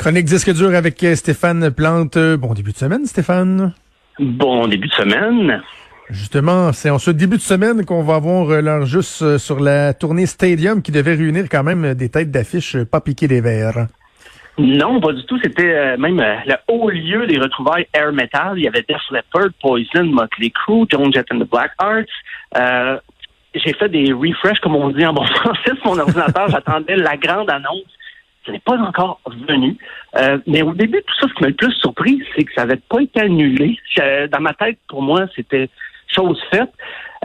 Chronique disque dur avec euh, Stéphane Plante. Bon début de semaine, Stéphane. Bon début de semaine. Justement, c'est en ce début de semaine qu'on va avoir euh, l'heure juste euh, sur la tournée Stadium qui devait réunir quand même des têtes d'affiches pas piquées des verres. Non, pas du tout. C'était même le haut lieu des retrouvailles air metal. Il y avait Def Leppard, Poison, Motley Crue, Joan Jett and the Black Arts. J'ai fait des refresh, comme on dit en bon français, sur mon ordinateur. J'attendais la grande annonce ce n'est pas encore venu. Euh, mais au début, tout ça, ce qui m'a le plus surpris, c'est que ça n'avait pas été annulé. Dans ma tête, pour moi, c'était chose faite.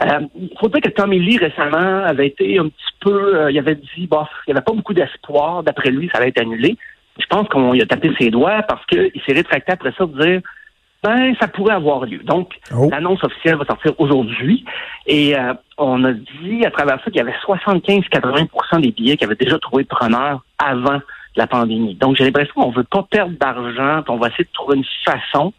Euh, il faut dire que Tommy Lee, récemment, avait été un petit peu... Euh, il avait dit, bah, il n'y avait pas beaucoup d'espoir. D'après lui, ça allait être annulé. Je pense qu'on lui a tapé ses doigts parce qu'il s'est rétracté après ça de dire ben, ça pourrait avoir lieu. Donc, oh. l'annonce officielle va sortir aujourd'hui. Et on a dit à travers ça qu'il y avait 75-80% des billets qui avaient déjà trouvé preneur avant la pandémie. Donc, j'ai l'impression qu'on veut pas perdre d'argent, on va essayer de trouver une façon.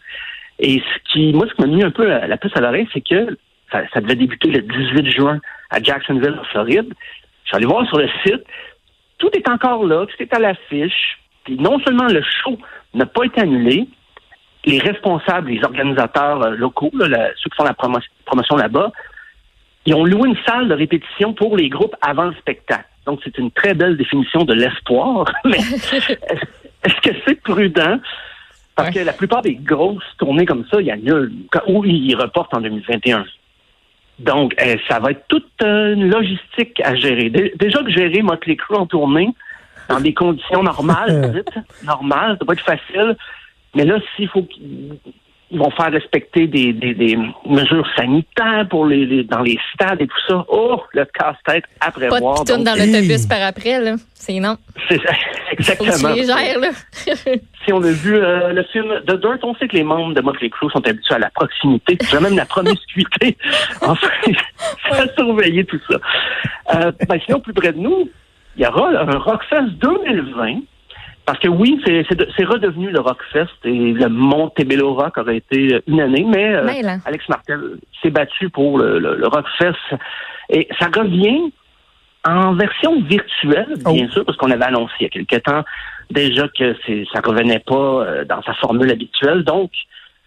Et ce qui, moi, ce qui m'a mis un peu la, puce à l'oreille, c'est que ça, devait débuter le 18 juin à Jacksonville, en Floride. Je suis allé voir sur le site. Tout est encore là, tout est à l'affiche. Puis non seulement le show n'a pas été annulé, les responsables, les organisateurs euh, locaux, ceux qui font la promotion là-bas, ils ont loué une salle de répétition pour les groupes avant le spectacle. Donc, c'est une très belle définition de l'espoir. Mais est-ce que c'est prudent? Parce que la plupart des grosses tournées comme ça, il y a où ils reportent en 2021. Donc, euh, ça va être toute une logistique à gérer. Déjà que gérer Motley Crue en tournée, dans des conditions normales, normales, ça va être facile. Mais là, s'il faut ils vont faire respecter des, des, mesures sanitaires pour les, dans les stades et tout ça. Oh, le casse-tête à prévoir. Pas de dans l'autobus par après, là. C'est non. C'est exactement. légère, là. si on a vu euh, le film The Dirt, on sait que les membres de Motley Crue sont habitués à la proximité, même la promiscuité. enfin, à surveiller tout ça. Euh, ben, sinon, plus près de nous, il y aura un Rockfest 2020 parce que oui, c'est redevenu le Rockfest et le Montebello Rock aurait été une année, mais euh, Alex Martel s'est battu pour le, le, Rockfest. Et ça revient en version virtuelle, bien oh. sûr, parce qu'on avait annoncé il y a quelque temps déjà que ça revenait pas euh, dans sa formule habituelle. Donc,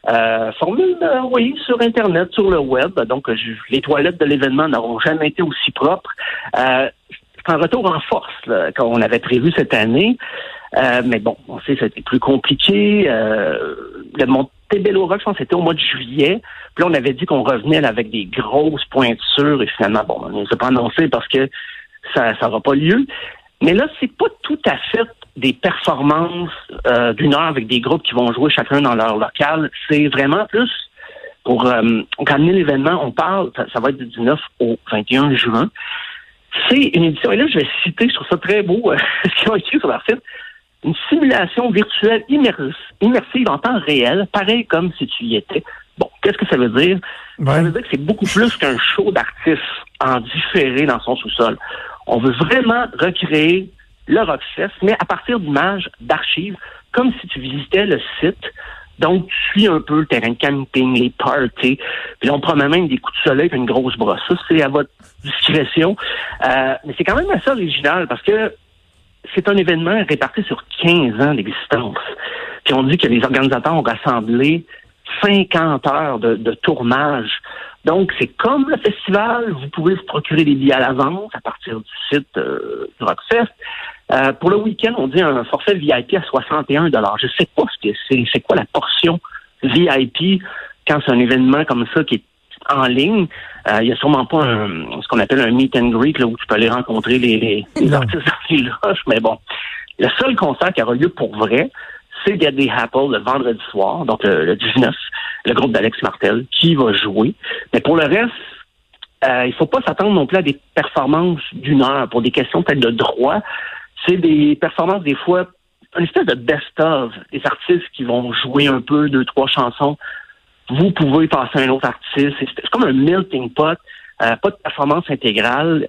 euh, formule, oui, sur Internet, sur le web. Donc, les toilettes de l'événement n'auront jamais été aussi propres. c'est un retour en force qu'on avait prévu cette année. Euh, mais bon, on sait que c'était plus compliqué. Euh, le Montebello Rock, je pense c'était au mois de juillet. Puis là, on avait dit qu'on revenait avec des grosses pointures. Et finalement, bon, on ne s'est pas annoncé parce que ça n'aura pas lieu. Mais là, c'est pas tout à fait des performances euh, d'une heure avec des groupes qui vont jouer chacun dans leur local. C'est vraiment plus pour euh, ramener l'événement. On parle, ça, va être du 19 au 21 juin. C'est une édition, et là, je vais citer, je trouve ça très beau, ce qu'ils ont écrit sur leur site une simulation virtuelle immersive en temps réel, pareil comme si tu y étais. Bon, qu'est-ce que ça veut dire? Ça veut dire que c'est beaucoup plus qu'un show d'artistes en différé dans son sous-sol. On veut vraiment recréer le Rockfest, mais à partir d'images, d'archives, comme si tu visitais le site. Donc, tu suis un peu le terrain de camping, les parties. Puis on promet même des coups de soleil et une grosse brosse. Ça, c'est à votre discrétion. Euh, mais c'est quand même assez original parce que c'est un événement réparti sur 15 ans d'existence. Puis on dit que les organisateurs ont rassemblé 50 heures de, tournage. Donc, c'est comme le festival, vous pouvez vous procurer des billets à l'avance à partir du site euh, du Rockfest. Euh, pour le week-end, on dit un forfait VIP à 61 Je sais pas ce que c'est, c'est quoi la portion VIP quand c'est un événement comme ça qui est en ligne. Euh, il n'y a sûrement pas ce qu'on appelle un meet and greet là, où tu peux aller rencontrer les, les, artistes dans mais bon. Le seul concert qui aura lieu pour vrai, c'est Gaddy Apple le vendredi soir, donc le, 19, le groupe d'Alex Martel, qui va jouer. Mais pour le reste, euh, il faut pas s'attendre non plus à des performances d'une heure pour des questions peut-être de droit. C'est des performances des fois, une espèce de best-of, des artistes qui vont jouer un peu, deux, trois chansons vous pouvez passer à un autre artiste. C'est comme un melting pot, euh, pas de performance intégrale.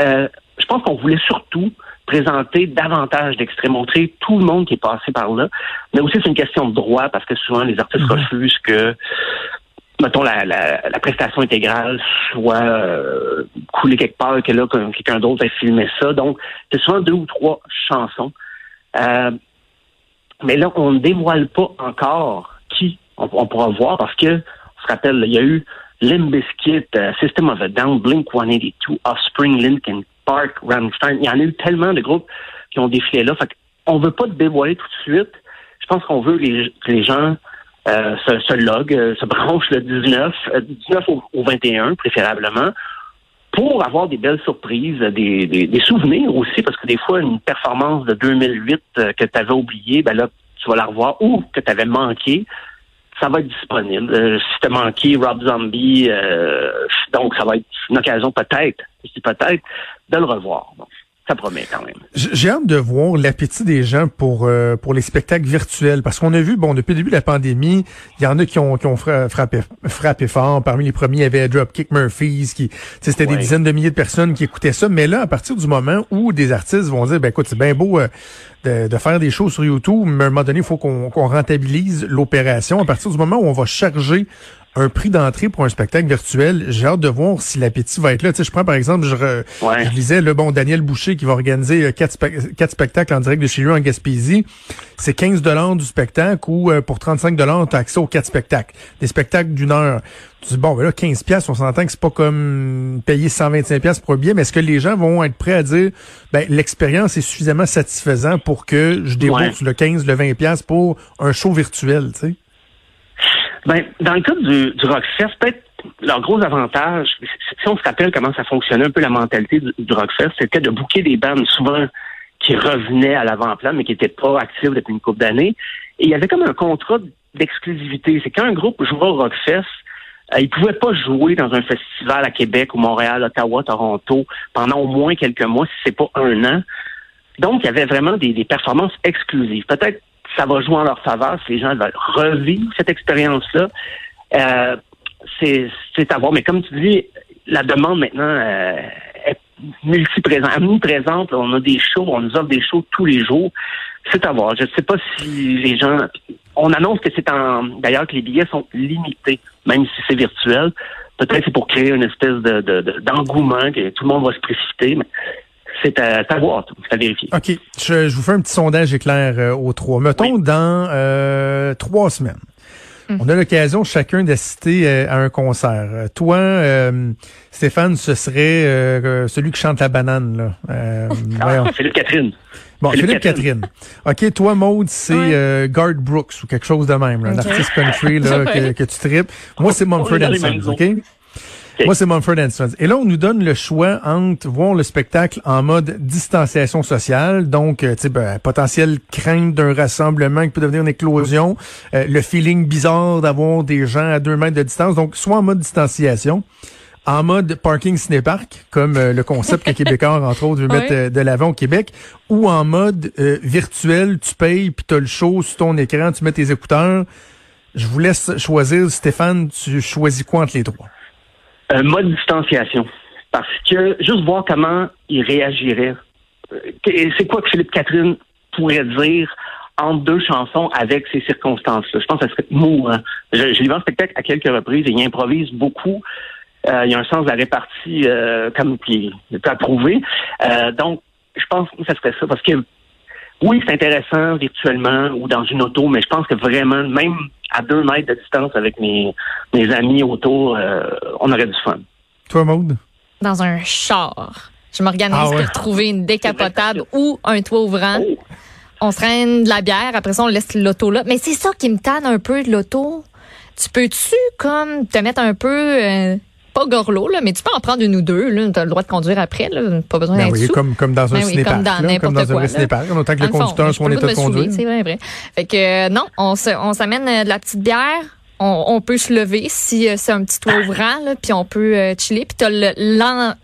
Euh, je pense qu'on voulait surtout présenter davantage d'extraits, montrer tout le monde qui est passé par là. Mais aussi, c'est une question de droit parce que souvent, les artistes mhm. refusent que, mettons, la, la, prestation intégrale soit euh, coulée quelque part, que là, quelqu'un d'autre ait filmé ça. Donc, c'est souvent deux ou trois chansons. Mais là, on ne dévoile pas encore on, pourra voir parce que, on se rappelle, il y a eu Limbiskit, uh, System of a Down, Blink 182, Offspring, Linkin Park, Rammstein. Il y en a eu tellement de groupes qui ont défilé là. Fait on veut pas te dévoiler tout de suite. Je pense qu'on veut les, que les gens euh, se, se euh, se branchent le 19, 19 euh, au, 21 préférablement, pour avoir des belles surprises, des, des, souvenirs aussi, parce que des fois, une performance de 2008 que tu avais oubliée, ben là, tu vas la revoir, ou que tu avais manqué, ça va être disponible. si tu as manqué Rob Zombie, donc ça va être une occasion peut-être, peut-être, de le revoir ça promet quand même. J'ai hâte de voir l'appétit des gens pour euh, pour les spectacles virtuels parce qu'on a vu bon depuis le début de la pandémie, il y en a qui ont qui ont frappé frappé fort. Parmi les premiers, il y avait Dropkick Murphys qui c'était des dizaines de milliers de personnes qui écoutaient ça. Mais là, à partir du moment où des artistes vont dire ben écoute c'est bien beau euh, de, de, faire des choses sur YouTube, mais à un moment donné il faut qu'on qu'on rentabilise l'opération. À partir du moment où on va charger un prix d'entrée pour un spectacle virtuel. J'ai hâte de voir si l'appétit va être là. Tu sais, je prends par exemple, je, je lisais le bon Daniel Boucher qui va organiser euh, quatre, quatre spectacles en direct de chez lui en Gaspésie. C'est 15 dollars du spectacle ou euh, pour 35 dollars, tu as accès aux quatre spectacles. Des spectacles d'une heure. Tu dis, bon, ben là, 15 pièces, on s'entend que c'est pas comme payer 125 pièces pour un billet, mais est-ce que les gens vont être prêts à dire, ben, l'expérience est suffisamment satisfaisante pour que je débourse le 15, le 20 pièces pour un show virtuel, tu sais? Ben, dans le cas du, du Rockfest, peut-être leur gros avantage, si on se rappelle comment ça fonctionnait un peu la mentalité du, du Rockfest, c'était de bouquer des bandes souvent qui revenaient à l'avant-plan, mais qui n'étaient pas actifs depuis une couple d'années. Et il y avait comme un contrat d'exclusivité. C'est quand un groupe jouait au Rockfest, euh, il pouvait pas jouer dans un festival à Québec ou Montréal, Ottawa, Toronto pendant au moins quelques mois, si c'est pas un an. Donc, il y avait vraiment des, des performances exclusives. Peut-être ça va jouer en leur faveur si les gens veulent revivre cette expérience-là. Euh, c'est à voir. Mais comme tu dis, la demande maintenant euh, est multiprésente, omniprésente. On a des shows, on nous offre des shows tous les jours. C'est à voir. Je ne sais pas si les gens. On annonce que c'est en. D'ailleurs, que les billets sont limités, même si c'est virtuel. Peut-être c'est pour créer une espèce de d'engouement que tout le monde va se précipiter. Mais c'est à savoir, à vérifier. OK. Je, vous fais un petit sondage éclair euh, aux trois. Mettons dans euh, trois semaines. Mm. On a l'occasion chacun d'assister euh, à un concert. toi, Stéphane, ce serait celui qui chante la banane. Là. Ah, Philippe Catherine. Bon, Philippe, Catherine. OK, toi, Maude, c'est Garth Brooks ou quelque chose de même, un artiste country là, que, que, tu tripes. Moi, c'est Mumford Sons, OK? Moi, c'est Mumford Sons. Et là, on nous donne le choix entre voir le spectacle en mode distanciation sociale, donc, euh, ben, potentielle crainte d'un rassemblement qui peut devenir une éclosion, euh, le feeling bizarre d'avoir des gens à deux mètres de distance, donc soit en mode distanciation, en mode parking ciné-parc, comme euh, le concept que Québécois, entre autres, veut mettre de l'avant au Québec, ou en mode virtuel, tu payes, puis tu as le show sur ton écran, tu mets tes écouteurs. Je vous laisse choisir, Stéphane, tu choisis quoi entre les trois? Un mode distanciation. Parce que juste voir comment il réagirait. Euh, c'est quoi que Philippe Catherine pourrait dire entre deux chansons avec ces circonstances-là? Je pense que ça serait mourant. Je, je l'ai vu en spectacle à quelques reprises et il improvise beaucoup. Euh, il y a un sens de la répartie euh, comme qui est approuvé. Euh, donc, je pense que ça serait ça. Parce que oui, c'est intéressant virtuellement ou dans une auto, mais je pense que vraiment, même à deux mètres de distance avec mes, mes amis autour, euh, on aurait du fun. Toi, Maude? Dans un char. Je m'organise ah pour trouver une décapotable ou un toit ouvrant. Oh. On se traîne de la bière, après ça, on laisse l'auto là. Mais c'est ça qui me tanne un peu de l'auto. Tu peux-tu, comme, te mettre un peu... Euh, pas gorlot, là, mais tu peux en prendre une ou deux. Tu as le droit de conduire après. Là, pas besoin ben d'être oui, Comme, comme dans un ben. Comme dans quoi. Comme dans un autant que le conducteur soit en état de conduire. C'est vrai, vrai. Fait que euh, non, on s'amène euh, de la petite bière. On, on, peut se lever si euh, c'est un petit toit ouvrant, là, puis on peut chiller. Puis t'as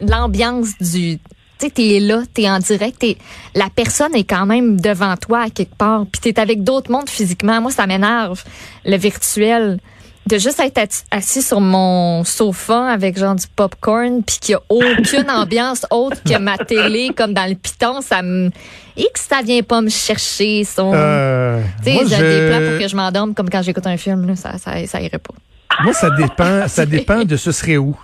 l'ambiance du tu t'es là, t'es en direct, es, la personne est quand même devant toi à quelque part, puis t'es avec d'autres mondes physiquement. Moi, ça m'énerve, le virtuel de juste être assis sur mon sofa avec genre du popcorn puis qu'il y a aucune ambiance autre que ma télé comme dans le piton, ça me et que ça vient pas me chercher son euh, tu sais j'ai des plans pour que je m'endorme comme quand j'écoute un film là, ça, ça ça irait pas. Moi, ça dépend, ça dépend de ce serait où.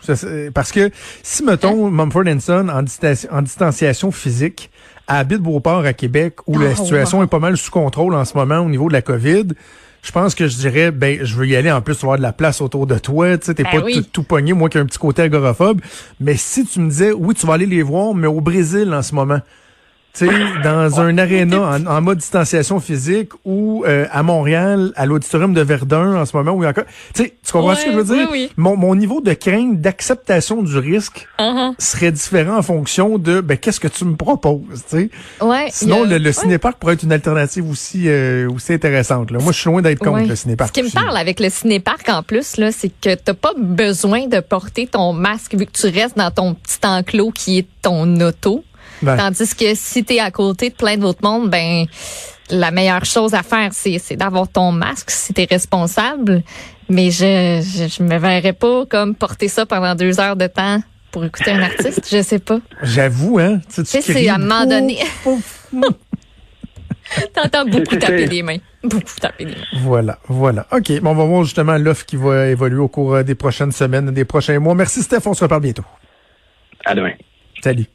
Parce que si, mettons, Mumford Son en, en distanciation physique, habite Beauport à Québec, où la Oh, situation wow. est pas mal sous contrôle en ce moment au niveau de la COVID, je pense que je dirais, ben, je veux y aller. En plus, avoir de la place autour de toi. Tu sais, t'es Ben pas oui. tout pogné, moi qui ai un petit côté agoraphobe. Mais si tu me disais, oui, tu vas aller les voir, mais au Brésil en ce moment. Tu sais, dans un aréna en, en mode distanciation physique ou euh, à Montréal, à l'auditorium de Verdun en ce moment, où il y a encore. Tu sais, tu comprends ce que je veux Ouais, dire? oui, oui. Mon, mon niveau de crainte, d'acceptation du risque Uh-huh. serait différent en fonction de ben qu'est-ce que tu me proposes, tu sais? Ouais, Sinon, a- le, le ouais. cinéparc pourrait être une alternative aussi aussi, aussi intéressante. Là. Moi, je suis loin d'être contre Ouais. le cinéparc. Ce qui me parle avec le cinéparc en plus, là, c'est que t'as pas besoin de porter ton masque vu que tu restes dans ton petit enclos qui est ton auto. Ben, Tandis que si t'es à côté de plein d'autres mondes, ben la meilleure chose à faire, c'est, c'est d'avoir ton masque si t'es responsable. Mais je, je, je me verrais pas comme porter ça pendant deux heures de temps pour écouter un artiste. Je sais pas. J'avoue, hein. Tu, sais, tu Tu c'est à un moment donné. T'entends beaucoup taper les mains. Beaucoup taper les mains. Voilà, voilà. OK, bon, on va voir justement l'offre qui va évoluer au cours euh, des prochaines semaines, des prochains mois. Merci, Steph. On se reparle bientôt. À demain. Salut.